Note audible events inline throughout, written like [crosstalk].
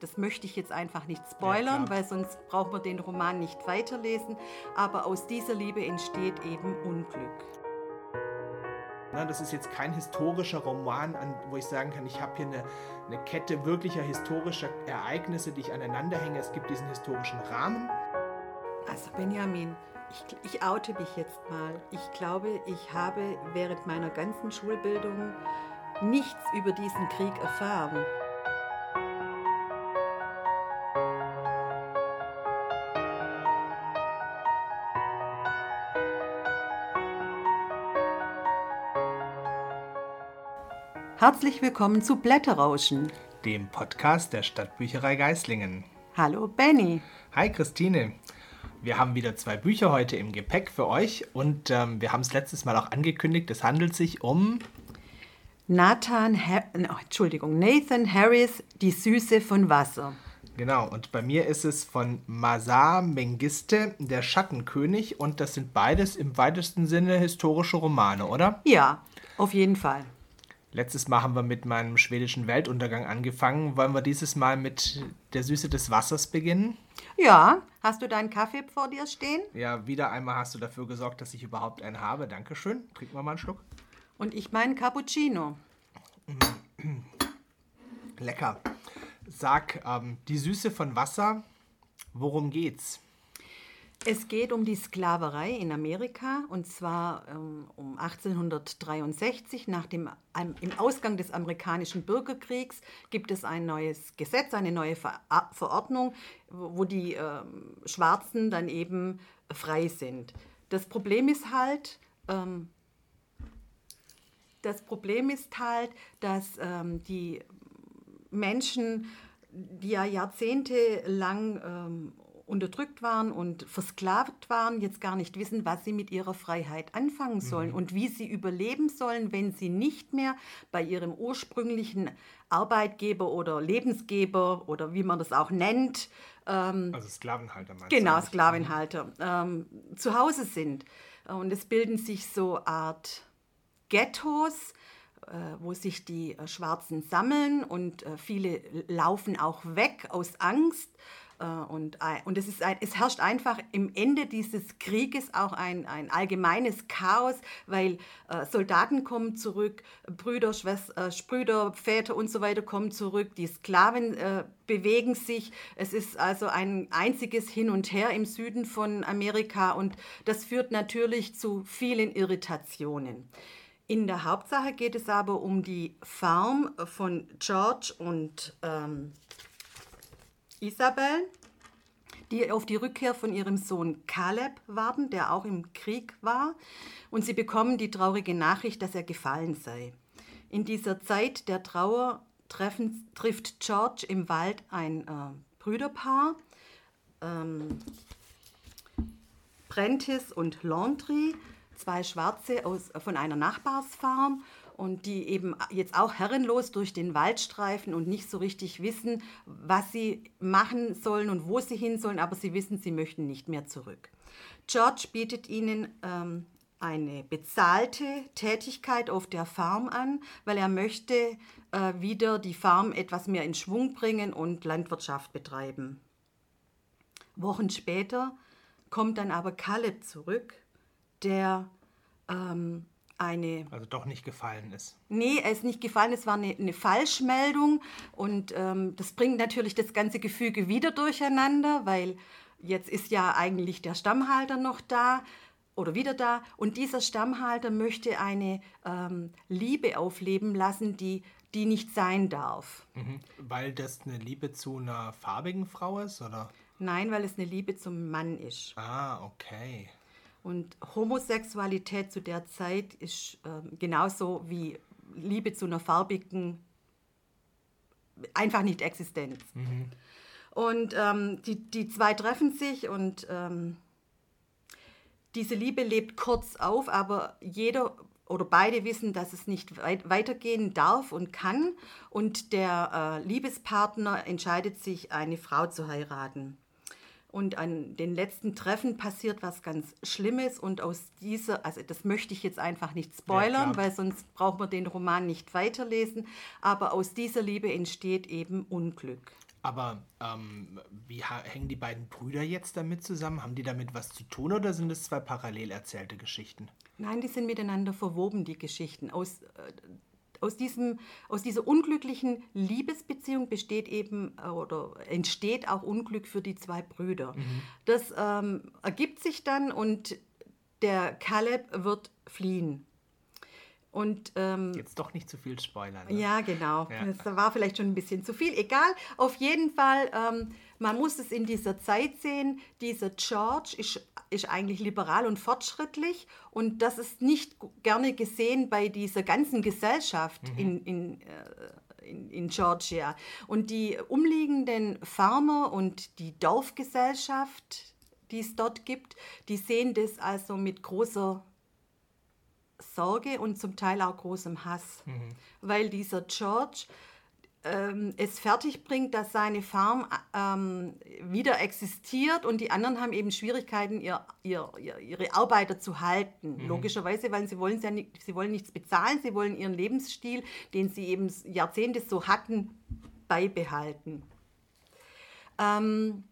Das möchte ich jetzt einfach nicht spoilern, Ja, weil sonst braucht man den Roman nicht weiterlesen. Aber aus dieser Liebe entsteht eben Unglück. Na, das ist jetzt kein historischer Roman, an, wo ich sagen kann, ich habe hier eine, eine Kette wirklicher historischer Ereignisse, die ich aneinander hänge. Es gibt diesen historischen Rahmen. Also Benjamin, ich, ich oute mich jetzt mal. Ich glaube, ich habe während meiner ganzen Schulbildung nichts über diesen Krieg erfahren. Herzlich willkommen zu Blätterrauschen. dem Podcast der Stadtbücherei Geislingen. Hallo Benny. Hi Christine, wir haben wieder zwei Bücher heute im Gepäck für euch und ähm, wir haben es letztes Mal auch angekündigt, es handelt sich um Nathan, ha oh, Entschuldigung, Nathan Harris, Die Süße von Wasser. Genau, und bei mir ist es von Mazar Mengiste, der Schattenkönig, und das sind beides im weitesten Sinne historische Romane, oder? Ja, auf jeden Fall. Letztes Mal haben wir mit meinem schwedischen Weltuntergang angefangen. Wollen wir dieses Mal mit der Süße des Wassers beginnen? Ja, hast du deinen Kaffee vor dir stehen? Ja, wieder einmal hast du dafür gesorgt, dass ich überhaupt einen habe. Dankeschön. Trinken wir mal einen Schluck. Und ich meinen Cappuccino. Lecker. Sag, ähm, die Süße von Wasser, worum geht's? Es geht um die Sklaverei in Amerika und zwar ähm, um 1863. Nach dem am- im Ausgang des amerikanischen Bürgerkriegs gibt es ein neues Gesetz, eine neue Ver Verordnung, wo wo die ähm, Schwarzen dann eben frei sind. Das Problem ist halt, ähm, das Problem ist halt, dass ähm, die Menschen, die ja jahrzehntelang ähm, unterdrückt waren und versklavt waren, jetzt gar nicht wissen, was sie mit ihrer Freiheit anfangen sollen und wie sie überleben sollen, wenn sie nicht mehr bei ihrem ursprünglichen Arbeitgeber oder Lebensgeber oder wie man das auch nennt, Also Sklavenhalter meinst du Genau, eigentlich? Sklavenhalter. Ähm, zu Hause sind. Und es bilden sich so Art Ghettos, äh, wo sich die äh, Schwarzen sammeln und äh, viele laufen auch weg aus Angst. Äh, und ei- und es, ist ein, es herrscht einfach im Ende dieses Krieges auch ein, ein allgemeines Chaos, weil äh, Soldaten kommen zurück, Brüder, Schwester, äh, Brüder, Väter und so weiter kommen zurück, die Sklaven äh, bewegen sich. Es ist also ein einziges Hin und Her im Süden von Amerika und das führt natürlich zu vielen Irritationen. In der Hauptsache geht es aber um die Farm von George und ähm, Isabel, die auf die Rückkehr von ihrem Sohn Caleb warten, der auch im Krieg war. Und sie bekommen die traurige Nachricht, dass er gefallen sei. In dieser Zeit der Trauer treffen, trifft George im Wald ein äh, Brüderpaar, ähm, Prentice und Laundry, zwei Schwarze aus, von einer Nachbarsfarm und die eben jetzt auch herrenlos durch den Wald streifen und nicht so richtig wissen, was sie machen sollen und wo sie hin sollen, aber sie wissen, sie möchten nicht mehr zurück. George bietet ihnen ähm, eine bezahlte Tätigkeit auf der Farm an, weil er möchte äh, wieder die Farm etwas mehr in Schwung bringen und Landwirtschaft betreiben. Wochen später kommt dann aber Caleb zurück, der ähm, eine Also doch nicht gefallen ist. Nee, er ist nicht gefallen, es war eine, eine Falschmeldung und ähm, das bringt natürlich das ganze Gefüge wieder durcheinander, weil jetzt ist ja eigentlich der Stammhalter noch da oder wieder da und dieser Stammhalter möchte eine ähm, Liebe aufleben lassen, die, die nicht sein darf. Mhm. Weil das eine Liebe zu einer farbigen Frau ist, oder? Nein, weil es eine Liebe zum Mann ist. Ah, okay. Und Homosexualität zu der Zeit ist ähm, genauso wie Liebe zu einer farbigen einfach nicht existent. Und ähm, die, die zwei treffen sich und ähm, diese Liebe lebt kurz auf, aber jeder oder beide wissen, dass es nicht weit weitergehen darf und kann. Und der äh, Liebespartner entscheidet sich, eine Frau zu heiraten. Und an den letzten Treffen passiert was ganz Schlimmes und aus dieser, also das möchte ich jetzt einfach nicht spoilern, klar. weil sonst braucht man den Roman nicht weiterlesen, aber aus dieser Liebe entsteht eben Unglück. Aber ähm, wie hängen die beiden Brüder jetzt damit zusammen? Haben die damit was zu tun oder sind es zwei parallel erzählte Geschichten? Nein, die sind miteinander verwoben, die Geschichten. Aus, äh, aus, diesem, aus dieser unglücklichen Liebesbeziehung besteht eben äh, oder entsteht auch Unglück für die zwei Brüder. Mhm. Das ähm, ergibt sich dann und der Caleb wird fliehen. Und, ähm, Jetzt doch nicht zu viel spoilern. Ne? Ja, genau. Ja. Das war vielleicht schon ein bisschen zu viel. Egal, auf jeden Fall, ähm, man muss es in dieser Zeit sehen. Dieser George ist, ist eigentlich liberal und fortschrittlich und das ist nicht gerne gesehen bei dieser ganzen Gesellschaft mhm. in, in, äh, in, in Georgia. Und die umliegenden Farmer und die Dorfgesellschaft, die es dort gibt, die sehen das also mit großer Sorge und zum Teil auch großem Hass, mhm. weil dieser George ähm, es fertigbringt, dass seine Farm ähm, wieder existiert und die anderen haben eben Schwierigkeiten, ihr, ihr, ihre Arbeiter zu halten. Mhm. Logischerweise, weil sie wollen, ja nicht, sie wollen nichts bezahlen, sie wollen ihren Lebensstil, den sie eben Jahrzehnte so hatten, beibehalten. Ähm,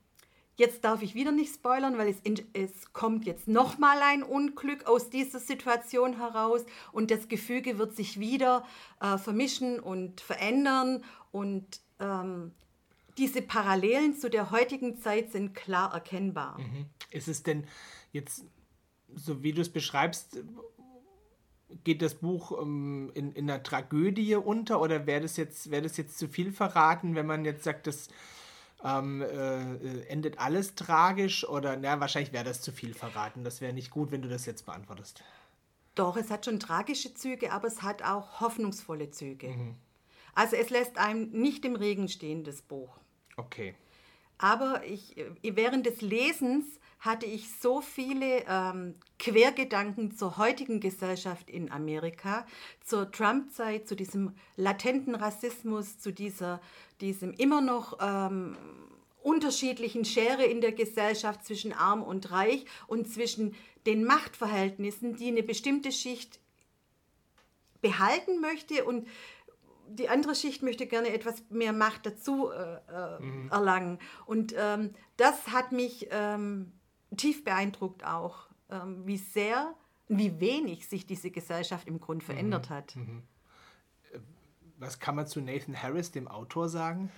Jetzt darf ich wieder nicht spoilern, weil es, es kommt jetzt nochmal ein Unglück aus dieser Situation heraus und das Gefüge wird sich wieder äh, vermischen und verändern und ähm, diese Parallelen zu der heutigen Zeit sind klar erkennbar. Mhm. Ist es denn jetzt, so wie du es beschreibst, geht das Buch ähm, in, in einer Tragödie unter oder wäre das, wär das jetzt zu viel verraten, wenn man jetzt sagt, dass ähm, äh, endet alles tragisch oder na, wahrscheinlich wäre das zu viel verraten. Das wäre nicht gut, wenn du das jetzt beantwortest. Doch, es hat schon tragische Züge, aber es hat auch hoffnungsvolle Züge. Mhm. Also es lässt einem nicht im Regen stehen, das Buch. Okay. Aber ich, äh, während des Lesens hatte ich so viele ähm, Quergedanken zur heutigen Gesellschaft in Amerika, zur Trump-Zeit, zu diesem latenten Rassismus, zu dieser, diesem immer noch ähm, unterschiedlichen Schere in der Gesellschaft zwischen arm und reich und zwischen den Machtverhältnissen, die eine bestimmte Schicht behalten möchte und die andere Schicht möchte gerne etwas mehr Macht dazu äh, äh mhm. erlangen. Und ähm, das hat mich ähm, tief beeindruckt auch, ähm, wie sehr, wie wenig sich diese Gesellschaft im Grund verändert mhm. hat. Mhm. Was kann man zu Nathan Harris, dem Autor, sagen?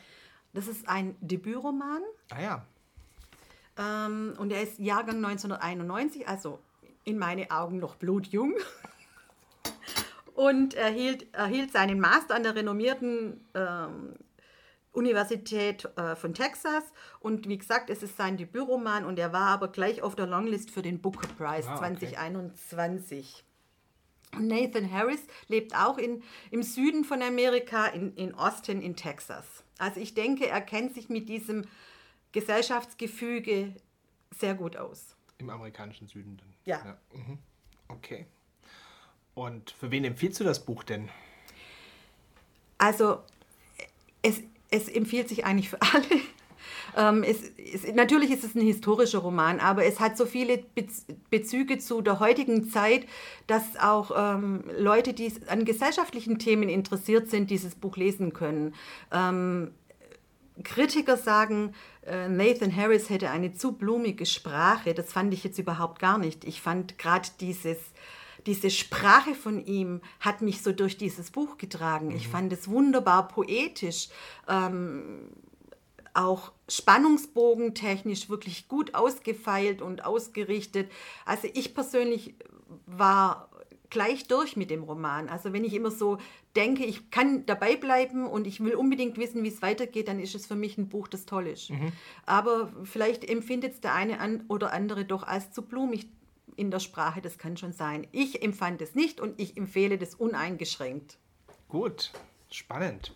Das ist ein Debütroman. Ah ja. Ähm, und er ist Jahrgang 1991, also in meinen Augen noch blutjung. [laughs] und erhielt, erhielt seinen Master an der renommierten ähm, Universität äh, von Texas. Und wie gesagt, es ist sein Debütroman und er war aber gleich auf der Longlist für den Booker Prize ah, okay. 2021. Nathan Harris lebt auch in, im Süden von Amerika, in, in Austin in Texas. Also ich denke, er kennt sich mit diesem Gesellschaftsgefüge sehr gut aus. Im amerikanischen Süden dann? Ja. ja. Mhm. Okay. Und für wen empfiehlst du das Buch denn? Also es, es empfiehlt sich eigentlich für [laughs] alle. Ähm, es, es, natürlich ist es ein historischer Roman, aber es hat so viele Bezüge zu der heutigen Zeit, dass auch ähm, Leute, die an gesellschaftlichen Themen interessiert sind, dieses Buch lesen können. Ähm, Kritiker sagen, äh, Nathan Harris hätte eine zu blumige Sprache. Das fand ich jetzt überhaupt gar nicht. Ich fand gerade dieses diese Sprache von ihm hat mich so durch dieses Buch getragen. Mhm. Ich fand es wunderbar poetisch, ähm, auch spannungsbogentechnisch wirklich gut ausgefeilt und ausgerichtet. Also ich persönlich war gleich durch mit dem Roman. Also wenn ich immer so denke, ich kann dabei bleiben und ich will unbedingt wissen, wie es weitergeht, dann ist es für mich ein Buch, das toll ist. Mhm. Aber vielleicht empfindet es der eine oder andere doch als zu blumig in der Sprache, das kann schon sein. Ich empfand es nicht und ich empfehle das uneingeschränkt. Gut, spannend.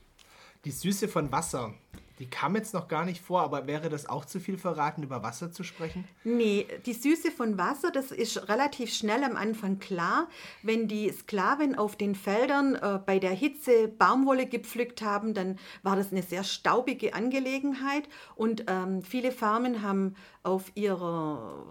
Die Süße von Wasser. Die kam jetzt noch gar nicht vor, aber wäre das auch zu viel verraten, über Wasser zu sprechen? Nee, die Süße von Wasser, das ist relativ schnell am Anfang klar. Wenn die Sklaven auf den Feldern äh, bei der Hitze Baumwolle gepflückt haben, dann war das eine sehr staubige Angelegenheit und ähm, viele Farmen haben auf ihrer,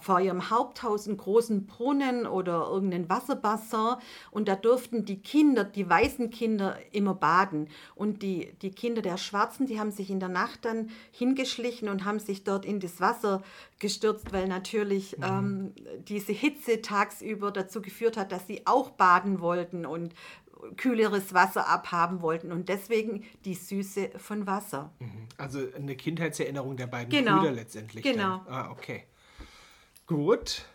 vor ihrem Haupthaus einen großen Brunnen oder irgendeinen Wasserbassin und da durften die Kinder, die weißen Kinder immer baden und die, die Kinder der Schwarzen, die die haben sich in der Nacht dann hingeschlichen und haben sich dort in das Wasser gestürzt, weil natürlich mhm. ähm, diese Hitze tagsüber dazu geführt hat, dass sie auch baden wollten und kühleres Wasser abhaben wollten und deswegen die Süße von Wasser. Mhm. Also eine Kindheitserinnerung der beiden genau. Brüder letztendlich. Genau. Dann. Ah, okay. Gut.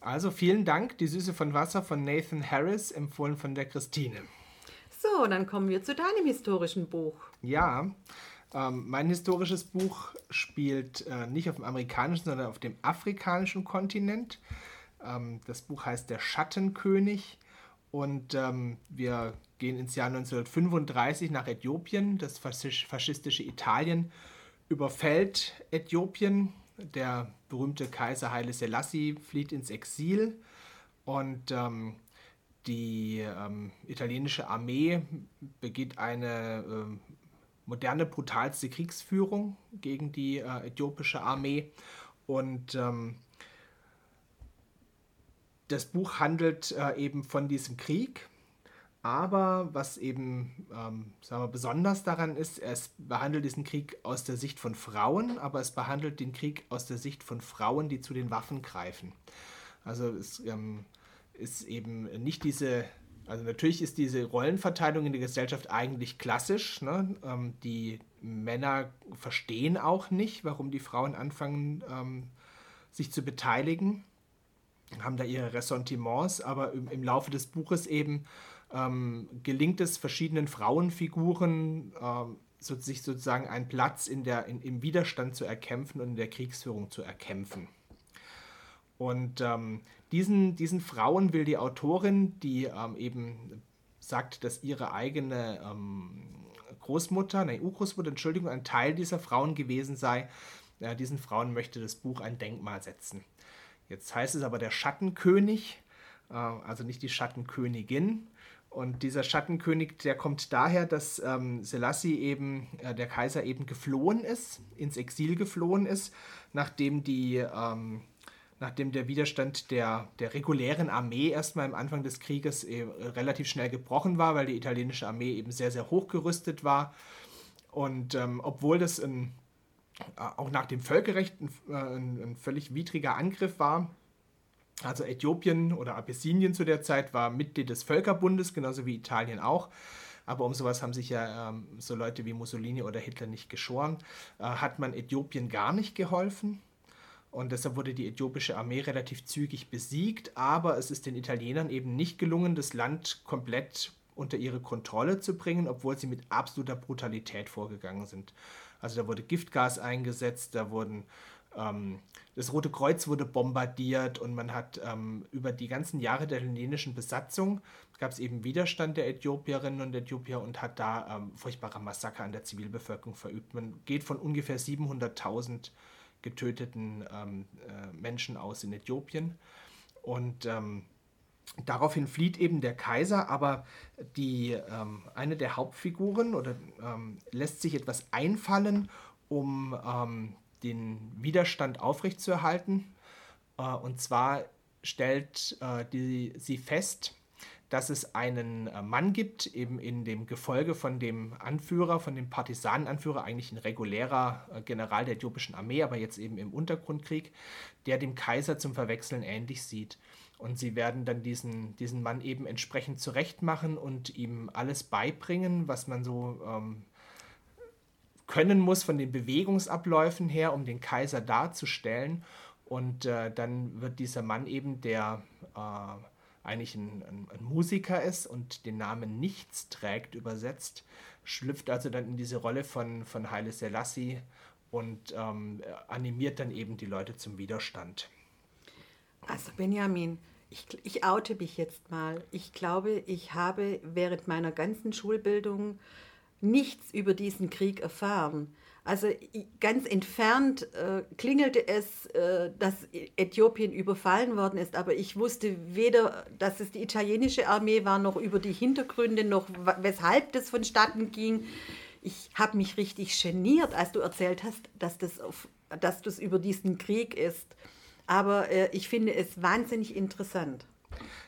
Also vielen Dank, die Süße von Wasser von Nathan Harris, empfohlen von der Christine. So, dann kommen wir zu deinem historischen Buch. Ja, ähm, mein historisches Buch spielt äh, nicht auf dem amerikanischen, sondern auf dem afrikanischen Kontinent. Ähm, das Buch heißt Der Schattenkönig und ähm, wir gehen ins Jahr 1935 nach Äthiopien. Das faschistische Italien überfällt Äthiopien. Der berühmte Kaiser Haile Selassie flieht ins Exil und ähm, die ähm, italienische Armee begeht eine äh, moderne, brutalste Kriegsführung gegen die äh, äthiopische Armee und ähm, das Buch handelt äh, eben von diesem Krieg, aber was eben ähm, sagen wir, besonders daran ist, es behandelt diesen Krieg aus der Sicht von Frauen, aber es behandelt den Krieg aus der Sicht von Frauen, die zu den Waffen greifen. Also es ähm, ist eben nicht diese, also natürlich ist diese Rollenverteilung in der Gesellschaft eigentlich klassisch. Ne? Ähm, die Männer verstehen auch nicht, warum die Frauen anfangen, ähm, sich zu beteiligen haben da ihre Ressentiments, aber im, im Laufe des Buches eben ähm, gelingt es verschiedenen Frauenfiguren, ähm, so, sich sozusagen einen Platz in der, in, im Widerstand zu erkämpfen und in der Kriegsführung zu erkämpfen. Und ähm, diesen, diesen Frauen will die Autorin, die ähm, eben sagt, dass ihre eigene ähm, Großmutter, eine Urgroßmutter, Entschuldigung, ein Teil dieser Frauen gewesen sei, ja, diesen Frauen möchte das Buch ein Denkmal setzen. Jetzt heißt es aber der Schattenkönig, äh, also nicht die Schattenkönigin. Und dieser Schattenkönig, der kommt daher, dass ähm, Selassie eben, äh, der Kaiser eben geflohen ist, ins Exil geflohen ist, nachdem die ähm, nachdem der Widerstand der, der regulären Armee erstmal am Anfang des Krieges äh, relativ schnell gebrochen war, weil die italienische Armee eben sehr, sehr hochgerüstet war. Und ähm, obwohl das ein äh, auch nach dem Völkerrecht ein, äh, ein, ein, völlig widriger Angriff war. Also Äthiopien oder Abyssinien zu der Zeit war Mitglied des Völkerbundes, genauso wie Italien auch. Aber um sowas haben sich ja ähm, so Leute wie Mussolini oder Hitler nicht geschoren. Äh, hat man Äthiopien gar nicht geholfen. Und deshalb wurde die äthiopische Armee relativ zügig besiegt. Aber es ist den Italienern eben nicht gelungen, das Land komplett unter ihre Kontrolle zu bringen, obwohl sie mit absoluter Brutalität vorgegangen sind. Also da wurde Giftgas eingesetzt, da wurden ähm, das Rote Kreuz wurde bombardiert und man hat ähm, über die ganzen Jahre der hellenischen Besatzung gab es eben Widerstand der Äthiopierinnen und Äthiopier und hat da ähm, furchtbare Massaker an der Zivilbevölkerung verübt. Man geht von ungefähr 700.000 getöteten ähm, äh, Menschen aus in Äthiopien und ähm, Daraufhin flieht eben der Kaiser, aber die, ähm, eine der Hauptfiguren oder, ähm, lässt sich etwas einfallen, um ähm, den Widerstand aufrechtzuerhalten. Äh, und zwar stellt äh, die, sie fest, dass es einen äh, Mann gibt, eben in dem Gefolge von dem Anführer, von dem Partisanenanführer, eigentlich ein regulärer äh, General der äthiopischen Armee, aber jetzt eben im Untergrundkrieg, der dem Kaiser zum Verwechseln ähnlich sieht. Und sie werden dann diesen, diesen Mann eben entsprechend zurechtmachen und ihm alles beibringen, was man so ähm, können muss von den Bewegungsabläufen her, um den Kaiser darzustellen. Und äh, dann wird dieser Mann eben, der äh, eigentlich ein, ein, ein, Musiker ist und den Namen Nichts trägt, übersetzt, schlüpft also dann in diese Rolle von, von Haile Selassie und ähm, animiert dann eben die Leute zum Widerstand. Also Benjamin, ich, ich oute mich jetzt mal. Ich glaube, ich habe während meiner ganzen Schulbildung nichts über diesen Krieg erfahren. Also ganz entfernt äh, klingelte es, äh, dass Äthiopien überfallen worden ist, aber ich wusste weder, dass es die italienische Armee war, noch über die Hintergründe, noch weshalb das vonstatten ging. Ich habe mich richtig geniert, als du erzählt hast, dass das, auf, dass das über diesen Krieg ist aber äh, ich finde es wahnsinnig interessant.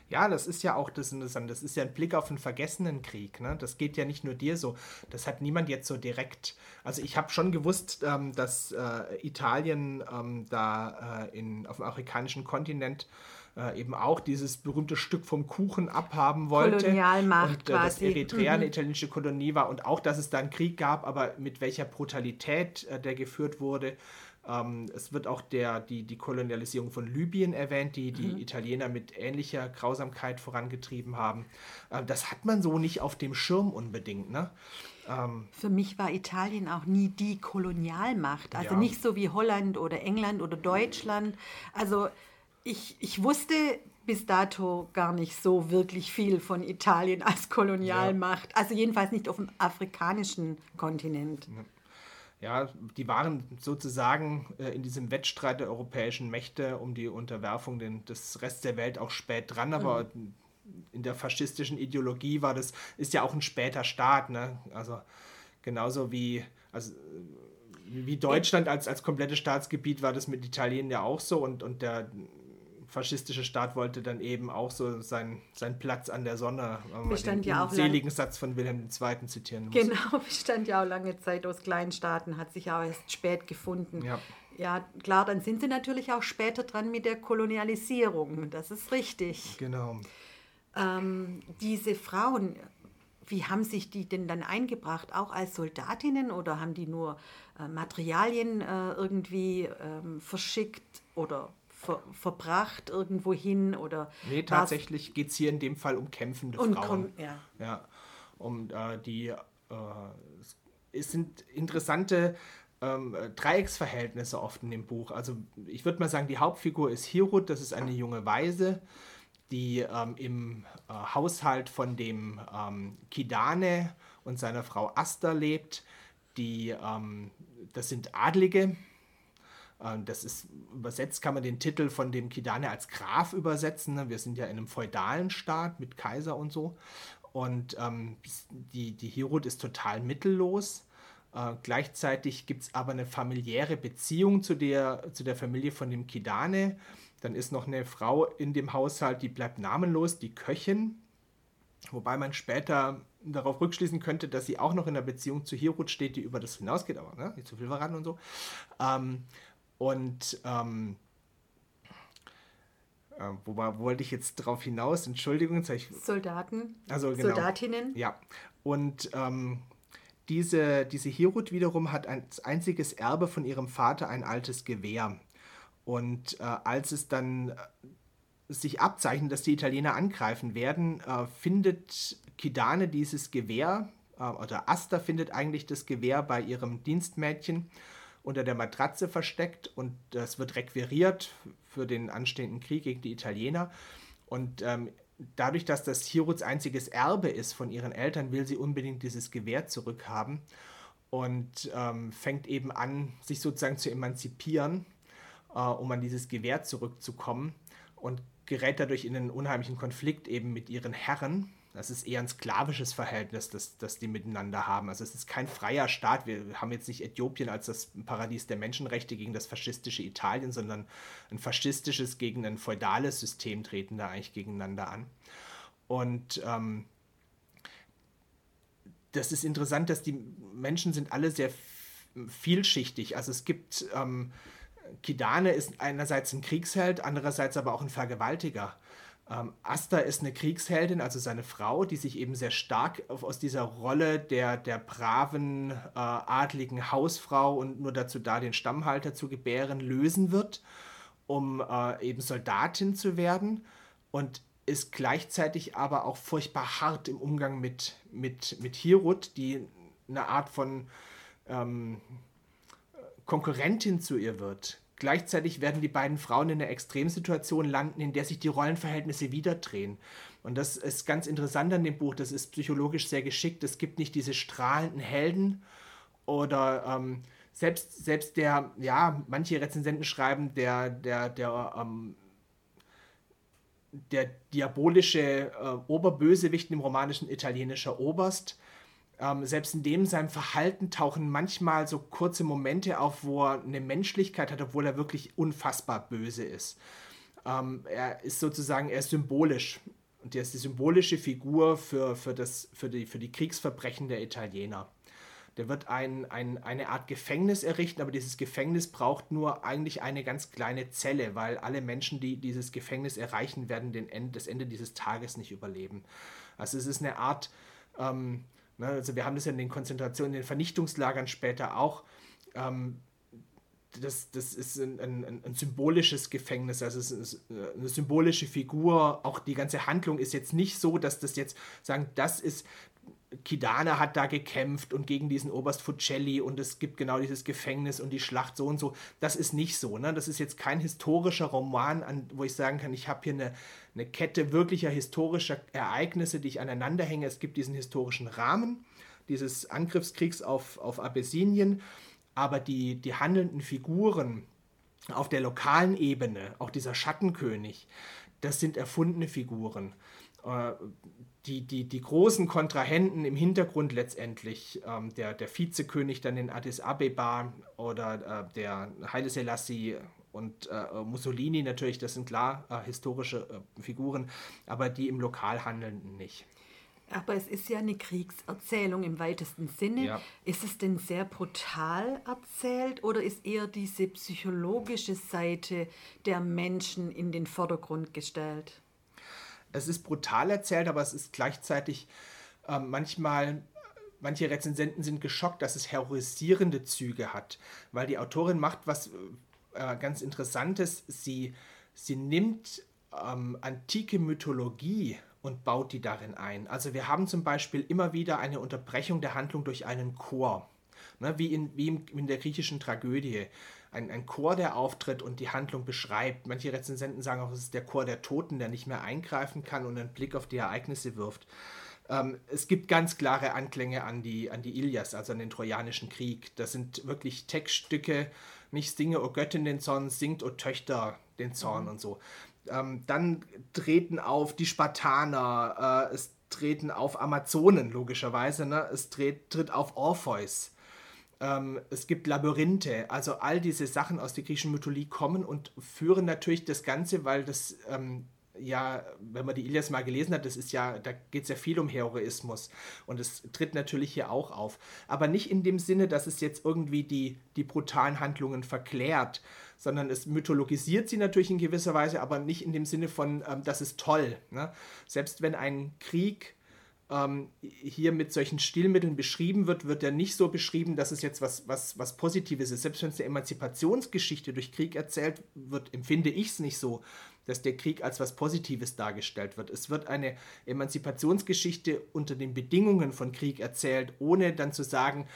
Ja, das ist ja auch das Interessante. Das ist ja ein Blick auf einen vergessenen Krieg. Ne? Das geht ja nicht nur dir so. Das hat niemand jetzt so direkt. Also ich habe schon gewusst, ähm, dass äh, Italien ähm, da äh, in, auf dem afrikanischen Kontinent äh, eben auch dieses berühmte Stück vom Kuchen abhaben wollte. Kolonialmacht und, äh, Dass Eritrea mhm. eine italienische Kolonie war und auch, dass es da einen Krieg gab, aber mit welcher Brutalität äh, der geführt wurde. Ähm, es wird auch der, die, die Kolonialisierung von Libyen erwähnt, die die mhm. Italiener mit ähnlicher Grausamkeit vorangetrieben haben. Äh, das hat man so nicht auf dem Schirm unbedingt. Ne? Ähm, Für mich war Italien auch nie die Kolonialmacht. Also ja. nicht so wie Holland oder England oder Deutschland. Also ich, ich wusste bis dato gar nicht so wirklich viel von Italien als Kolonialmacht. Ja. Also jedenfalls nicht auf dem afrikanischen Kontinent. Ja ja, die waren sozusagen äh, in diesem Wettstreit der europäischen Mächte um die Unterwerfung den, des Rest der Welt auch spät dran, aber mhm. in der faschistischen Ideologie war das, ist ja auch ein später Staat, ne? Also genauso wie, also wie Deutschland als, als komplettes Staatsgebiet war das mit Italien ja auch so und, und der faschistische Staat wollte dann eben auch so seinen, seinen Platz an der Sonne, wenn man den, ja den seligen Satz von Wilhelm II. zitieren muss. Genau, [laughs] bestand ja auch lange Zeit aus Kleinstaaten, hat sich auch erst spät gefunden. Ja. Ja, klar, dann sind sie natürlich auch später dran mit der Kolonialisierung. Das ist richtig. Genau. Ähm, diese Frauen, wie haben sich die denn dann eingebracht? Auch als Soldatinnen oder haben die nur äh, Materialien äh, irgendwie ähm, verschickt oder ver verbracht irgendwo hin oder. Nee, tatsächlich geht es hier in dem Fall um kämpfende und Frauen. Komm, ja. ja. Um äh, die äh, es sind interessante ähm, Dreiecksverhältnisse oft in dem Buch. Also ich würde mal sagen, die Hauptfigur ist Hirut, das ist eine junge Weise, die ähm, im äh, Haushalt von dem ähm, Kidane und seiner Frau Asta lebt. Die, ähm, das sind Adlige, das ist übersetzt, kann man den Titel von dem Kidane als Graf übersetzen. Ne? Wir sind ja in einem feudalen Staat mit Kaiser und so. Und ähm, die, die Hirut ist total mittellos. Äh, gleichzeitig gibt es aber eine familiäre Beziehung zu der, zu der Familie von dem Kidane. Dann ist noch eine Frau in dem Haushalt, die bleibt namenlos, die Köchin. Wobei man später darauf rückschließen könnte, dass sie auch noch in einer Beziehung zu Hirut steht, die über das hinausgeht, aber ne? nicht zu viel verraten und so. Ähm, und ähm, äh, wo, wo, wollte ich jetzt drauf hinaus? Entschuldigung. Ich, Soldaten. Also genau. Soldatinnen. Ja. Und ähm, diese, diese Hirut wiederum hat als einziges Erbe von ihrem Vater ein altes Gewehr. Und äh, als es dann äh, sich abzeichnet, dass die Italiener angreifen werden, äh, findet Kidane dieses Gewehr, äh, oder Asta findet eigentlich das Gewehr bei ihrem Dienstmädchen unter der Matratze versteckt und das wird requiriert für den anstehenden Krieg gegen die Italiener. Und ähm, dadurch, dass das Hiruts einziges Erbe ist von ihren Eltern, will sie unbedingt dieses Gewehr zurückhaben und ähm, fängt eben an, sich sozusagen zu emanzipieren, äh, um an dieses Gewehr zurückzukommen und gerät dadurch in einen unheimlichen Konflikt eben mit ihren Herren, das ist eher ein sklavisches Verhältnis, das, das die miteinander haben. Also es ist kein freier Staat. Wir haben jetzt nicht Äthiopien als das Paradies der Menschenrechte gegen das faschistische Italien, sondern ein faschistisches gegen ein feudales System treten da eigentlich gegeneinander an. Und ähm, das ist interessant, dass die Menschen sind alle sehr vielschichtig. Also es gibt ähm, Kidane ist einerseits ein Kriegsheld, andererseits aber auch ein Vergewaltiger. Ähm, Asta ist eine Kriegsheldin, also seine Frau, die sich eben sehr stark aus dieser Rolle der, der braven, äh, adligen Hausfrau und nur dazu da, den Stammhalter zu gebären, lösen wird, um äh, eben Soldatin zu werden und ist gleichzeitig aber auch furchtbar hart im Umgang mit, mit, mit Hirut, die eine Art von ähm, Konkurrentin zu ihr wird, Gleichzeitig werden die beiden Frauen in einer Extremsituation landen, in der sich die Rollenverhältnisse wieder drehen. Und das ist ganz interessant an dem Buch. Das ist psychologisch sehr geschickt. Es gibt nicht diese strahlenden Helden oder ähm, selbst, selbst der, ja, manche Rezensenten schreiben, der, der, der, ähm, der diabolische äh, Oberbösewicht im romanischen italienischer Oberst ähm, selbst in dem seinem Verhalten tauchen manchmal so kurze Momente auf, wo er eine Menschlichkeit hat, obwohl er wirklich unfassbar böse ist. Ähm, er ist sozusagen, er ist symbolisch. Und er ist die symbolische Figur für, für, das, für, die, für die Kriegsverbrechen der Italiener. Der wird ein, ein, eine Art Gefängnis errichten, aber dieses Gefängnis braucht nur eigentlich eine ganz kleine Zelle, weil alle Menschen, die dieses Gefängnis erreichen, werden den End, das Ende dieses Tages nicht überleben. Also es ist eine Art, ähm, ne, also wir haben das ja in den Konzentrationen, in den Vernichtungslagern später auch, ähm, das, das ist ein, ein, ein, symbolisches Gefängnis, also es ist eine symbolische Figur. Auch die ganze Handlung ist jetzt nicht so, dass das jetzt sagen, das ist Kidane hat da gekämpft und gegen diesen Oberst Fucelli und es gibt genau dieses Gefängnis und die Schlacht so und so. Das ist nicht so. Ne? Das ist jetzt kein historischer Roman, an, wo ich sagen kann, ich habe hier eine, eine Kette wirklicher historischer Ereignisse, die ich aneinander hänge. Es gibt diesen historischen Rahmen dieses Angriffskriegs auf, auf Abessinien, aber die, die handelnden Figuren auf der lokalen Ebene, auch dieser Schattenkönig, das sind erfundene Figuren. Die, die, die großen Kontrahenten im Hintergrund letztendlich, ähm, der, der Vizekönig dann in Addis Abeba oder äh, der Haile Selassie und äh, Mussolini natürlich, das sind klar äh, historische äh, Figuren, aber die im Lokalhandelnden nicht. Aber es ist ja eine Kriegserzählung im weitesten Sinne. Ja. Ist es denn sehr brutal erzählt oder ist eher diese psychologische Seite der Menschen in den Vordergrund gestellt? Es ist brutal erzählt, aber es ist gleichzeitig äh, manchmal, manche Rezensenten sind geschockt, dass es heroisierende Züge hat, weil die Autorin macht was äh, ganz Interessantes. Sie, sie nimmt ähm, antike Mythologie und baut die darin ein. Also wir haben zum Beispiel immer wieder eine Unterbrechung der Handlung durch einen Chor, ne, wie, in, wie in der griechischen Tragödie ein, ein Chor, der auftritt und die Handlung beschreibt. Manche Rezensenten sagen auch, es ist der Chor der Toten, der nicht mehr eingreifen kann und einen Blick auf die Ereignisse wirft. Ähm, es gibt ganz klare Anklänge an die, an die Ilias, also an den Trojanischen Krieg. Das sind wirklich Textstücke, nicht singe, o Göttin den Zorn, singt, o Töchter den Zorn mhm. und so. Ähm, dann treten auf die Spartaner, äh, es treten auf Amazonen, logischerweise, ne? es tritt, tritt auf Orpheus. Ähm, es gibt Labyrinthe, also all diese Sachen aus der griechischen Mythologie kommen und führen natürlich das Ganze, weil das ähm, ja, wenn man die Ilias mal gelesen hat, das ist ja, da geht es ja viel um Heroismus und es tritt natürlich hier auch auf. Aber nicht in dem Sinne, dass es jetzt irgendwie die, die brutalen Handlungen verklärt, sondern es mythologisiert sie natürlich in gewisser Weise, aber nicht in dem Sinne von, ähm, das ist toll. Ne? Selbst wenn ein Krieg ähm, hier mit solchen Stilmitteln beschrieben wird, wird er nicht so beschrieben, dass es jetzt was, was, was Positives ist. Selbst wenn es eine Emanzipationsgeschichte durch Krieg erzählt wird, empfinde ich es nicht so, dass der Krieg als was Positives dargestellt wird. Es wird eine Emanzipationsgeschichte unter den Bedingungen von Krieg erzählt, ohne dann zu sagen,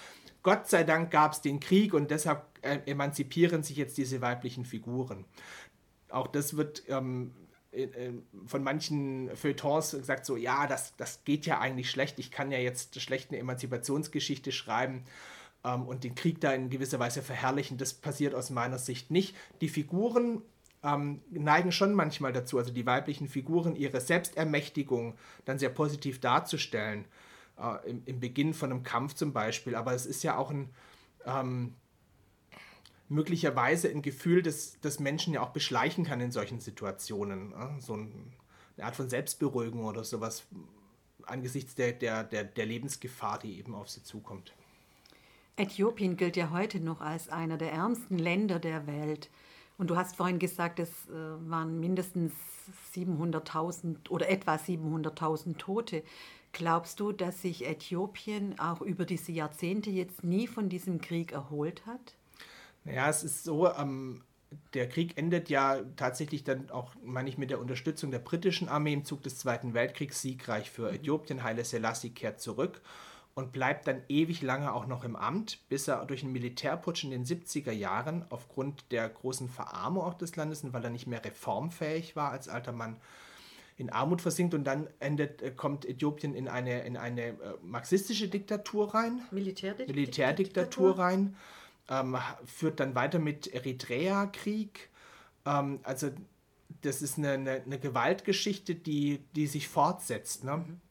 Gott sei Dank gab es den Krieg und deshalb äh, emanzipieren sich jetzt diese weiblichen Figuren. Auch das wird ähm, von manchen Feuilletons gesagt, so, ja, das, das geht ja eigentlich schlecht. Ich kann ja jetzt schlecht eine Emanzipationsgeschichte schreiben ähm, und den Krieg da in gewisser Weise verherrlichen. Das passiert aus meiner Sicht nicht. Die Figuren ähm, neigen schon manchmal dazu, also die weiblichen Figuren, ihre Selbstermächtigung dann sehr positiv darzustellen. Äh, im, im, Beginn von einem Kampf zum Beispiel. Aber es ist ja auch ein. Ähm, möglicherweise ein Gefühl, das, das Menschen ja auch beschleichen kann in solchen Situationen. So eine Art von Selbstberuhigung oder sowas angesichts der, der, der, der Lebensgefahr, die eben auf sie zukommt. Äthiopien gilt ja heute noch als einer der ärmsten Länder der Welt. Und du hast vorhin gesagt, es äh, waren mindestens 700.000 oder etwa 700.000 Tote. Glaubst du, dass sich Äthiopien auch über diese Jahrzehnte jetzt nie von diesem Krieg erholt hat? Naja, es ist so, ähm, der Krieg endet ja tatsächlich dann auch, meine ich, mit der Unterstützung der britischen Armee im Zug des Zweiten Weltkriegs siegreich für Äthiopien. Haile Selassie kehrt zurück und bleibt dann ewig lange auch noch im Amt, bis er durch einen Militärputsch in den 70er Jahren aufgrund der großen Verarmung auch des Landes und weil er nicht mehr reformfähig war als alter Mann in Armut versinkt und dann endet, äh, kommt Äthiopien in eine, in eine äh, marxistische Diktatur rein. Militärdiktatur. Militärdiktatur rein ähm, führt dann weiter mit Eritrea-Krieg. Ähm, also das ist eine, eine, eine, Gewaltgeschichte, die, die sich fortsetzt. Ne? Mhm.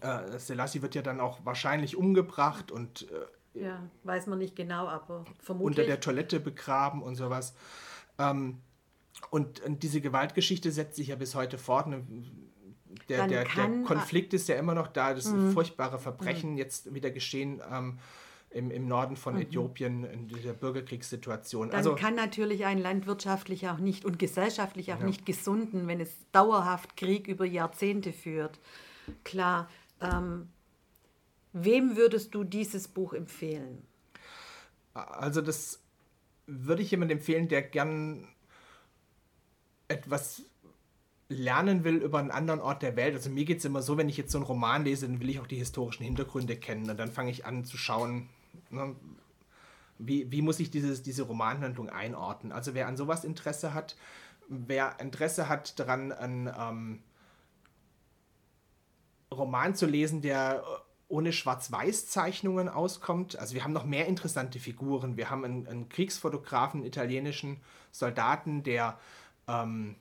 Äh, Selassie wird ja dann auch wahrscheinlich umgebracht und äh, ja, weiß man nicht genau, aber vermutlich. Unter der Toilette begraben und sowas. Ähm, und, und, diese Gewaltgeschichte setzt sich ja bis heute fort. Ne? Der, der, der, Konflikt ist ja immer noch da, das mhm. furchtbare Verbrechen mhm. jetzt wieder geschehen. Ähm, im, im Norden von mhm. Äthiopien in dieser Bürgerkriegssituation. Dann also, kann natürlich ein Land wirtschaftlich auch nicht und gesellschaftlich auch ja. nicht gesunden, wenn es dauerhaft Krieg über Jahrzehnte führt. Klar. Ähm, wem würdest du dieses Buch empfehlen? Also das würde ich jemandem empfehlen, der gern etwas lernen will über einen anderen Ort der Welt. Also mir geht es immer so, wenn ich jetzt so einen Roman lese, dann will ich auch die historischen Hintergründe kennen. Und dann fange ich an zu schauen, ne, wie, wie muss ich dieses, diese Romanhandlung einordnen. Also wer an sowas Interesse hat, wer Interesse hat daran, einen ähm, Roman zu lesen, der ohne Schwarz-Weiß-Zeichnungen auskommt. Also wir haben noch mehr interessante Figuren. Wir haben einen, einen Kriegsfotografen, einen italienischen Soldaten, der ähm,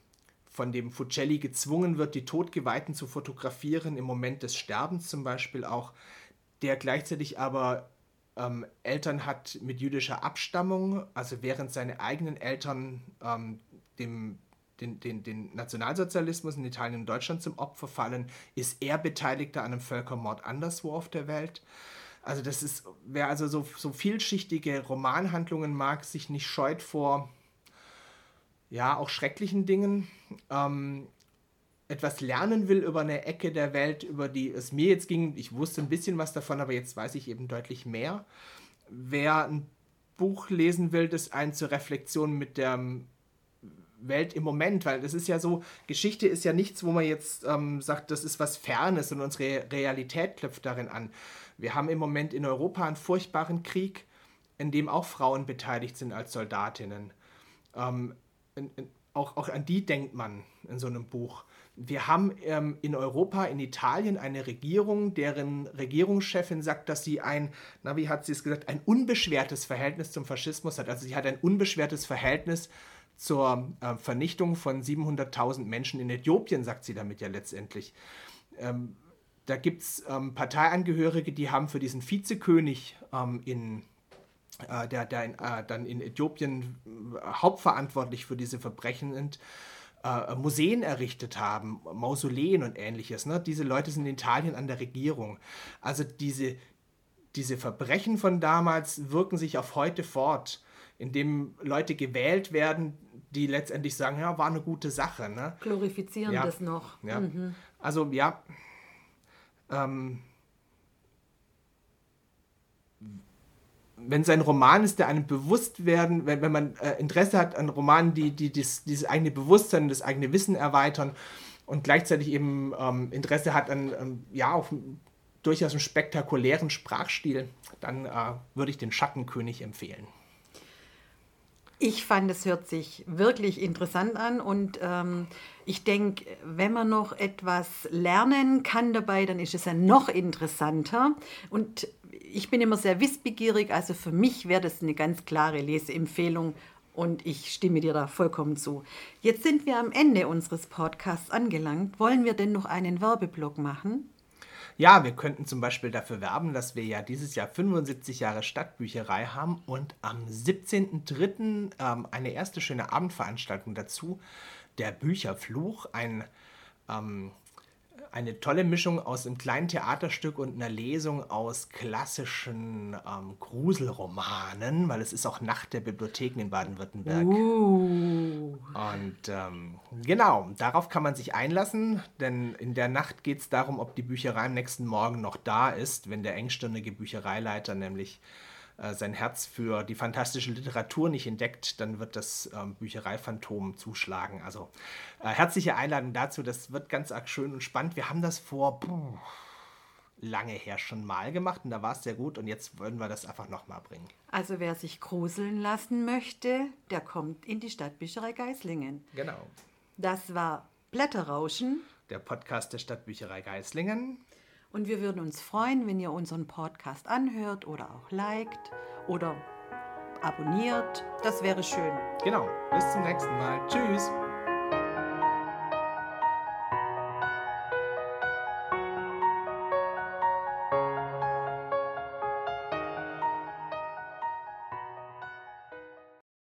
von dem Fucelli gezwungen wird, die Todgeweihten zu fotografieren, im Moment des Sterbens zum Beispiel auch, der gleichzeitig aber ähm, Eltern hat mit jüdischer Abstammung, also während seine eigenen Eltern ähm, dem, den, den, den Nationalsozialismus in Italien und Deutschland zum Opfer fallen, ist er Beteiligter an einem Völkermord anderswo auf der Welt. Also das ist, wer also so, so vielschichtige Romanhandlungen mag, sich nicht scheut vor ja, auch schrecklichen Dingen, ähm, etwas lernen will über eine Ecke der Welt, über die es mir jetzt ging, ich wusste ein bisschen was davon, aber jetzt weiß ich eben deutlich mehr. Wer ein Buch lesen will, das einen zur Reflexion mit der Welt im Moment, weil das ist ja so, Geschichte ist ja nichts, wo man jetzt ähm, sagt, das ist was Fernes und unsere Realität klopft darin an. Wir haben im Moment in Europa einen furchtbaren Krieg, in dem auch Frauen beteiligt sind als Soldatinnen. Ähm, in, in, auch, auch an die denkt man in so einem Buch. Wir haben ähm, in Europa, in Italien eine Regierung, deren Regierungschefin sagt, dass sie ein, na wie hat sie es gesagt, ein unbeschwertes Verhältnis zum Faschismus hat. Also sie hat ein unbeschwertes Verhältnis zur äh, Vernichtung von 700.000 Menschen in Äthiopien, sagt sie damit ja letztendlich. Ähm, da gibt es ähm, Parteiangehörige, die haben für diesen Vizekönig ähm, in äh, der, der in, äh, dann in Äthiopien äh, hauptverantwortlich für diese Verbrechen sind, äh, Museen errichtet haben, Mausoleen und ähnliches. Ne? Diese Leute sind in Italien an der Regierung. Also diese, diese Verbrechen von damals wirken sich auf heute fort, indem Leute gewählt werden, die letztendlich sagen, ja, war eine gute Sache. Ne? Glorifizieren ja. das noch. Ja. Mhm. Also ja, ähm, wenn es ein Roman ist, der einem bewusst werden, wenn, wenn man äh, Interesse hat an Romanen, die, die dies, dieses eigene Bewusstsein, das eigene Wissen erweitern und gleichzeitig eben ähm, Interesse hat an, ähm, ja, auf durchaus einem spektakulären Sprachstil, dann äh, würde ich den Schattenkönig empfehlen. Ich fand, es hört sich wirklich interessant an und ähm, ich denke, wenn man noch etwas lernen kann dabei, dann ist es ja noch interessanter. Und ich bin immer sehr wissbegierig, also für mich wäre das eine ganz klare Leseempfehlung und ich stimme dir da vollkommen zu. Jetzt sind wir am Ende unseres Podcasts angelangt. Wollen wir denn noch einen Werbeblock machen? Ja, wir könnten zum Beispiel dafür werben, dass wir ja dieses Jahr 75 Jahre Stadtbücherei haben und am 17.03. Ähm, eine erste schöne Abendveranstaltung dazu, der Bücherfluch, ein ähm, eine tolle Mischung aus einem kleinen Theaterstück und einer Lesung aus klassischen ähm, Gruselromanen, weil es ist auch Nacht der Bibliotheken in Baden-Württemberg. Uh. Und ähm, genau, darauf kann man sich einlassen, denn in der Nacht geht es darum, ob die Bücherei am nächsten Morgen noch da ist, wenn der engstirnige Büchereileiter nämlich äh, sein Herz für die fantastische Literatur nicht entdeckt, dann wird das ähm, Büchereiphantom zuschlagen. Also äh, herzliche Einladung dazu, das wird ganz arg schön und spannend. Wir haben das vor puh, lange her schon mal gemacht und da war es sehr gut und jetzt wollen wir das einfach nochmal bringen. Also wer sich gruseln lassen möchte, der kommt in die Stadtbücherei Geislingen. Genau. Das war Blätterrauschen. Der Podcast der Stadtbücherei Geislingen. Und wir würden uns freuen, wenn ihr unseren Podcast anhört oder auch liked oder abonniert. Das wäre schön. Genau. Bis zum nächsten Mal. Tschüss.